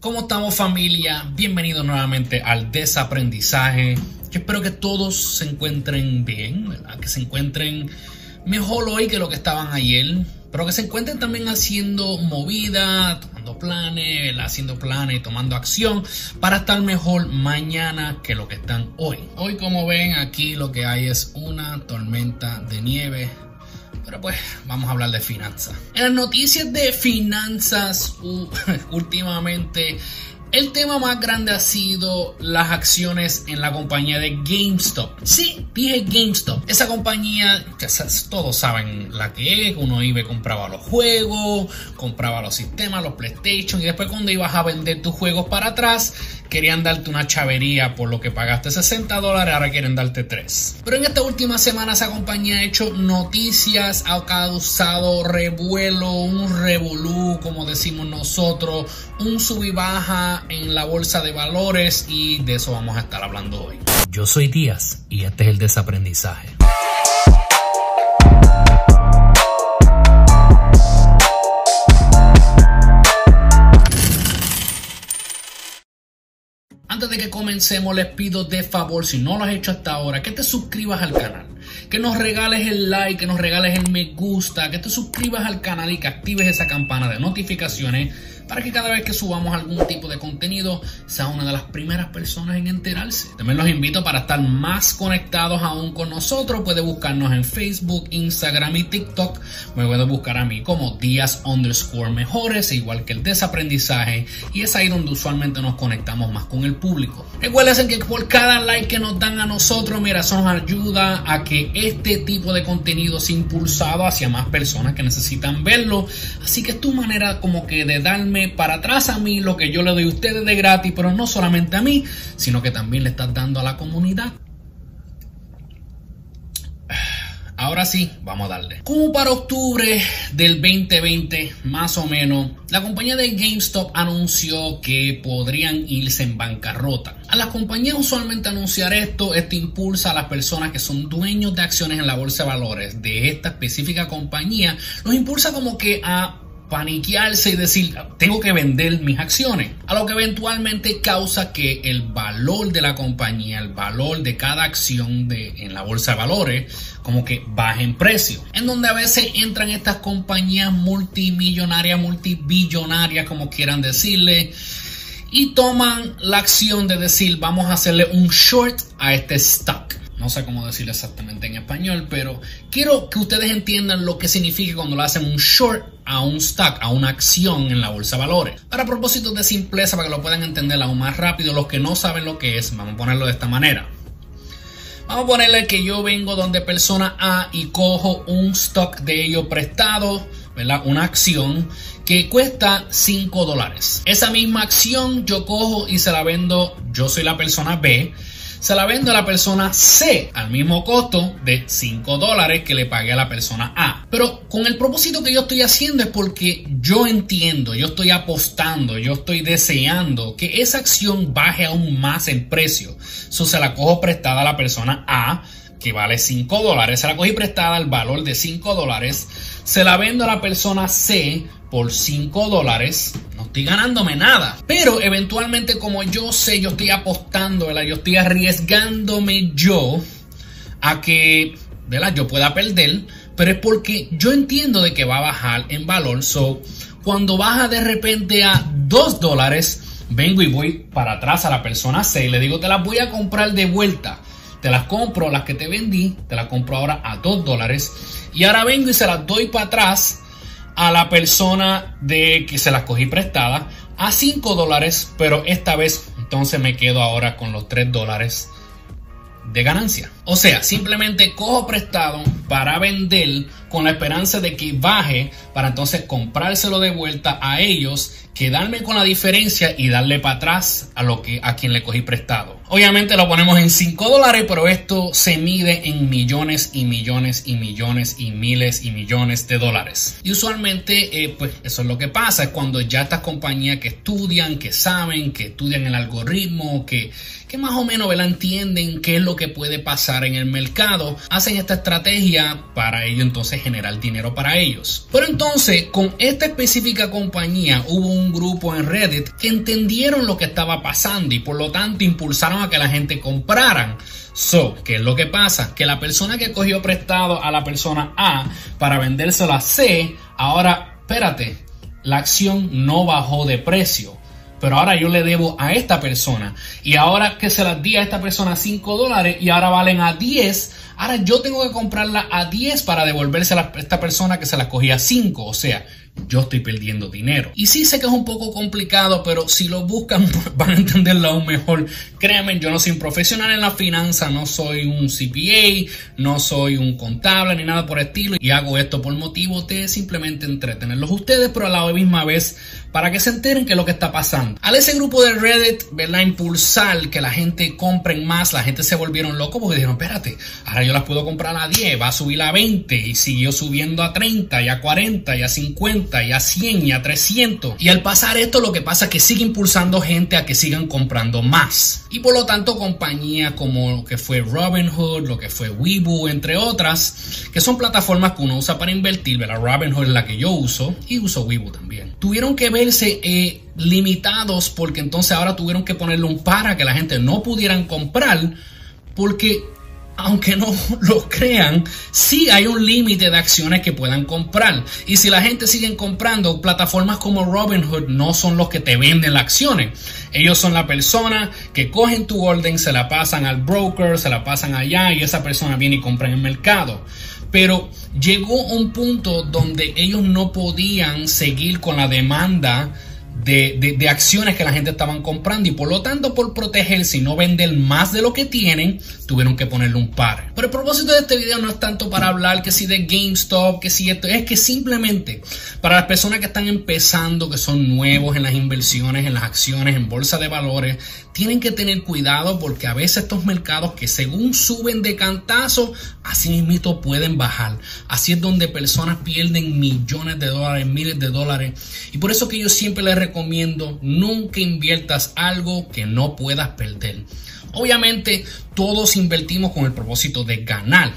¿Cómo estamos familia? Bienvenidos nuevamente al desaprendizaje. Espero que todos se encuentren bien, que se encuentren mejor hoy que lo que estaban ayer, pero que se encuentren también haciendo movida, tomando planes, haciendo planes y tomando acción para estar mejor mañana que lo que están hoy. Hoy como ven aquí lo que hay es una tormenta de nieve pero pues vamos a hablar de finanzas. En las noticias de finanzas últimamente el tema más grande ha sido las acciones en la compañía de GameStop. Sí, dije GameStop. Esa compañía, todos saben la que es, uno iba y compraba los juegos, compraba los sistemas, los PlayStation, y después cuando ibas a vender tus juegos para atrás, querían darte una chavería por lo que pagaste 60 dólares, ahora quieren darte 3. Pero en esta última semana esa compañía ha hecho noticias, ha causado revuelo, un revolú, como decimos nosotros, un sub y baja en la bolsa de valores y de eso vamos a estar hablando hoy. Yo soy Díaz y este es el desaprendizaje. Antes de que comencemos, les pido de favor, si no lo has hecho hasta ahora, que te suscribas al canal, que nos regales el like, que nos regales el me gusta, que te suscribas al canal y que actives esa campana de notificaciones para que cada vez que subamos algún tipo de contenido sea una de las primeras personas en enterarse. También los invito para estar más conectados aún con nosotros. Puede buscarnos en Facebook, Instagram y TikTok. Me puede buscar a mí como Díaz underscore mejores, igual que el desaprendizaje. Y es ahí donde usualmente nos conectamos más con el público. Recuerden que por cada like que nos dan a nosotros, mira, eso nos ayuda a que este tipo de contenido sea impulsado hacia más personas que necesitan verlo. Así que es tu manera como que de darme para atrás a mí lo que yo le doy a ustedes de gratis, pero no solamente a mí, sino que también le estás dando a la comunidad. Ahora sí, vamos a darle. Como para octubre del 2020, más o menos, la compañía de GameStop anunció que podrían irse en bancarrota. A las compañías usualmente anunciar esto, esto impulsa a las personas que son dueños de acciones en la bolsa de valores de esta específica compañía, los impulsa como que a paniquearse y decir, tengo que vender mis acciones. A lo que eventualmente causa que el valor de la compañía, el valor de cada acción de, en la bolsa de valores, como que baje en precio. En donde a veces entran estas compañías multimillonarias, multibillonarias, como quieran decirle. Y toman la acción de decir, vamos a hacerle un short a este stock. No sé cómo decirlo exactamente en español, pero quiero que ustedes entiendan lo que significa cuando le hacen un short a un stock, a una acción en la bolsa de valores. Para propósitos de simpleza, para que lo puedan entender aún más rápido, los que no saben lo que es, vamos a ponerlo de esta manera. Vamos a ponerle que yo vengo donde persona A y cojo un stock de ellos prestado, ¿verdad? Una acción que cuesta 5 dólares. Esa misma acción yo cojo y se la vendo, yo soy la persona B se la vendo a la persona C al mismo costo de 5 dólares que le pagué a la persona A. Pero con el propósito que yo estoy haciendo es porque yo entiendo, yo estoy apostando, yo estoy deseando que esa acción baje aún más en precio. Eso se la cojo prestada a la persona A que vale 5 dólares, se la cogí prestada al valor de 5 dólares, se la vendo a la persona C por 5 dólares, ganándome nada. Pero eventualmente como yo sé, yo estoy apostando, ¿verdad? yo estoy arriesgándome yo a que ¿verdad? yo pueda perder, pero es porque yo entiendo de que va a bajar en valor. So, cuando baja de repente a 2 dólares, vengo y voy para atrás a la persona C y le digo, te las voy a comprar de vuelta. Te las compro, las que te vendí, te las compro ahora a 2 dólares. Y ahora vengo y se las doy para atrás a la persona de que se las cogí prestada a 5 dólares, pero esta vez entonces me quedo ahora con los 3 dólares de ganancia. O sea, simplemente cojo prestado para vender con la esperanza de que baje para entonces comprárselo de vuelta a ellos, quedarme con la diferencia y darle para atrás a lo que a quien le cogí prestado. Obviamente lo ponemos en 5 dólares, pero esto se mide en millones y millones y millones y miles y millones de dólares. Y usualmente, eh, pues eso es lo que pasa, es cuando ya estas compañías que estudian, que saben, que estudian el algoritmo, que, que más o menos entienden qué es lo que puede pasar en el mercado, hacen esta estrategia para ello entonces generar dinero para ellos. Pero entonces, con esta específica compañía hubo un grupo en Reddit que entendieron lo que estaba pasando y por lo tanto impulsaron a que la gente compraran. So, ¿qué es lo que pasa? Que la persona que cogió prestado a la persona A para vendérselo a C, ahora, espérate, la acción no bajó de precio. Pero ahora yo le debo a esta persona. Y ahora que se las di a esta persona 5 dólares y ahora valen a 10, ahora yo tengo que comprarla a 10 para devolverse a esta persona que se las cogía a 5. O sea, yo estoy perdiendo dinero. Y sí sé que es un poco complicado, pero si lo buscan van a entenderlo aún mejor. Créanme, yo no soy un profesional en la finanza, no soy un CPA, no soy un contable ni nada por estilo. Y hago esto por motivo de simplemente entretenerlos ustedes, pero a la misma vez para que se enteren qué es lo que está pasando. Al ese grupo de Reddit, ¿verdad? Impulsar que la gente compren más, la gente se volvieron locos porque dijeron, espérate, ahora yo las puedo comprar a 10, va a subir a 20 y siguió subiendo a 30 y a 40 y a 50 y a 100 y a 300. Y al pasar esto lo que pasa es que sigue impulsando gente a que sigan comprando más. Y por lo tanto compañías como lo que fue Robinhood, lo que fue Weibo, entre otras, que son plataformas que uno usa para invertir, ¿verdad? Robinhood es la que yo uso y uso Weibo también. Tuvieron que ver verse eh, limitados porque entonces ahora tuvieron que ponerle un para que la gente no pudieran comprar porque aunque no lo crean, sí hay un límite de acciones que puedan comprar. Y si la gente sigue comprando, plataformas como Robinhood no son los que te venden las acciones. Ellos son la persona que cogen tu orden, se la pasan al broker, se la pasan allá y esa persona viene y compra en el mercado. Pero llegó un punto donde ellos no podían seguir con la demanda de, acciones que la gente estaban comprando y por lo tanto por protegerse y no vender más de lo que tienen, tuvieron que ponerle un par. Pero el propósito de este video no es tanto para hablar que si de GameStop, que si esto, es que simplemente para las personas que están empezando, que son nuevos en las inversiones, en las acciones, en bolsa de valores, tienen que tener cuidado porque a veces estos mercados que según suben de cantazo, así mismo pueden bajar. Así es donde personas pierden millones de dólares, miles de dólares. Y por eso que yo siempre les recomiendo nunca inviertas algo que no puedas perder. Obviamente todos invertimos con el propósito de ganar,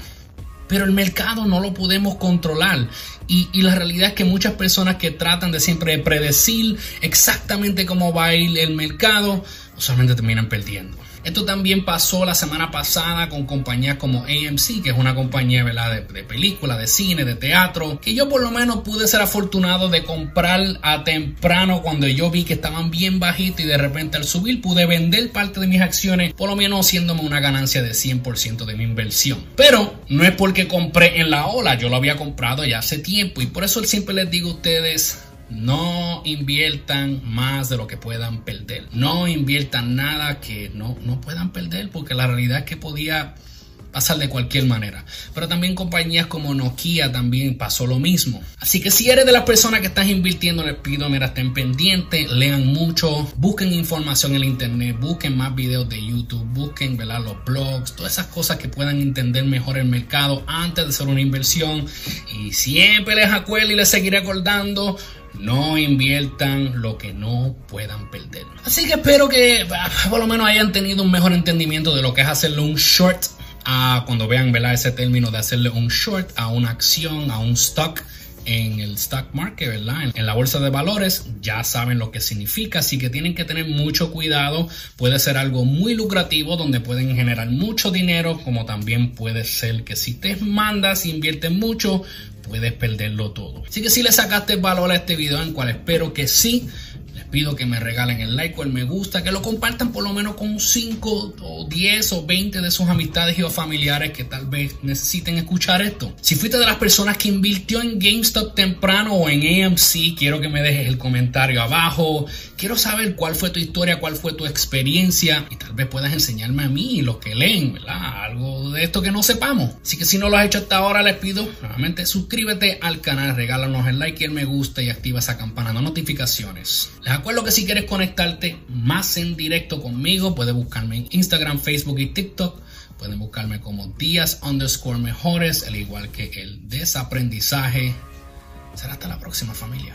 pero el mercado no lo podemos controlar. Y, la realidad es que muchas personas que tratan de siempre predecir exactamente cómo va a ir el mercado, usualmente terminan perdiendo. Esto también pasó la semana pasada con compañías como AMC, que es una compañía. De, de películas, de cine, de teatro, que yo por lo menos pude ser afortunado de comprar a temprano cuando yo vi que estaban bien bajitos y de repente al subir pude vender parte de mis acciones, por lo menos haciéndome una ganancia de 100% de mi inversión. Pero no es porque compré en la ola, yo lo había comprado ya hace tiempo y por eso siempre les digo a ustedes, no inviertan más de lo que puedan perder. No inviertan nada que no, no puedan perder porque la realidad es que podía pasar de cualquier manera. Pero también compañías como Nokia también pasó lo mismo. Así que si eres de las personas que estás invirtiendo, les pido, mira, estén pendientes, lean mucho, busquen información en el internet, busquen más videos de YouTube, busquen ¿verdad? los blogs, todas esas cosas que puedan entender mejor el mercado antes de hacer una inversión. Y siempre les acuerdo y les seguiré acordando no inviertan lo que no puedan perder. Así que espero que ah, por lo menos hayan tenido un mejor entendimiento de lo que es hacerle un short a cuando vean ese término de hacerle un short a una acción, a un stock en el stock market, ¿verdad? En, la bolsa de valores, ya saben lo que significa, así que tienen que tener mucho cuidado. Puede ser algo muy lucrativo donde pueden generar mucho dinero, como también puede ser que si te mandas, inviertes mucho, puedes perderlo todo. Así que si le sacaste valor a este video, en cual espero que sí, pido que me regalen el like o el me gusta, que lo compartan por lo menos con 5 o 10 o 20 de sus amistades y o familiares que tal vez necesiten escuchar esto. Si fuiste de las personas que invirtió en GameStop temprano o en AMC, quiero que me dejes el comentario abajo. Quiero saber cuál fue tu historia, cuál fue tu experiencia y tal vez puedas enseñarme a mí y los que leen, ¿verdad? Algo de esto que no sepamos. Así que si no lo has hecho hasta ahora, les pido nuevamente suscríbete al canal, regálanos el like y el me gusta y activa esa campana de notificaciones. Les acuerdo que si quieres conectarte más en directo conmigo, puedes buscarme en Instagram, Facebook y TikTok. Pueden buscarme como días underscore mejores, al igual que el desaprendizaje. Será hasta la próxima familia.